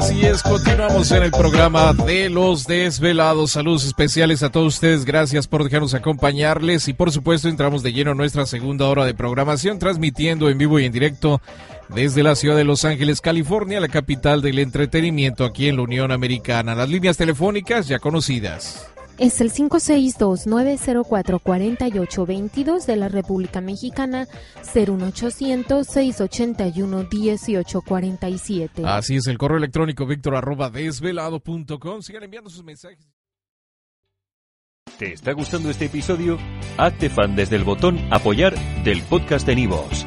Así es, continuamos en el programa de los desvelados. Saludos especiales a todos ustedes. Gracias por dejarnos acompañarles. Y por supuesto, entramos de lleno a nuestra segunda hora de programación, transmitiendo en vivo y en directo desde la ciudad de Los Ángeles, California, la capital del entretenimiento aquí en la Unión Americana. Las líneas telefónicas ya conocidas. Es el 562-904-4822 de la República Mexicana, 01800-681-1847. Así es, el correo electrónico víctor arroba desvelado.com. Sigan enviando sus mensajes. ¿Te está gustando este episodio? Hazte fan desde el botón Apoyar del podcast de Nivos.